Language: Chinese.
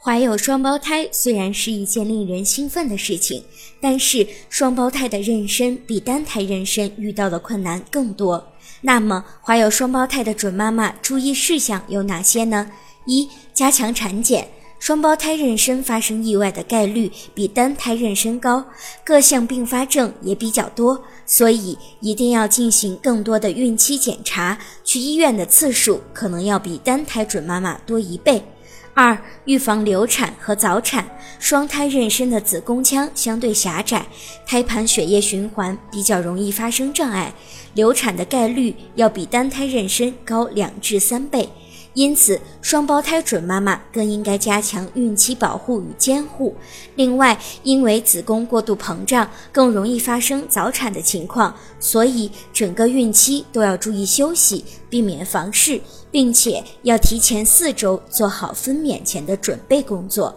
怀有双胞胎虽然是一件令人兴奋的事情，但是双胞胎的妊娠比单胎妊娠遇到的困难更多。那么，怀有双胞胎的准妈妈注意事项有哪些呢？一、加强产检。双胞胎妊娠发生意外的概率比单胎妊娠高，各项并发症也比较多，所以一定要进行更多的孕期检查，去医院的次数可能要比单胎准妈妈多一倍。二、预防流产和早产。双胎妊娠的子宫腔相对狭窄，胎盘血液循环比较容易发生障碍，流产的概率要比单胎妊娠高两至三倍。因此，双胞胎准妈妈更应该加强孕期保护与监护。另外，因为子宫过度膨胀，更容易发生早产的情况，所以整个孕期都要注意休息，避免房事，并且要提前四周做好分娩前的准备工作。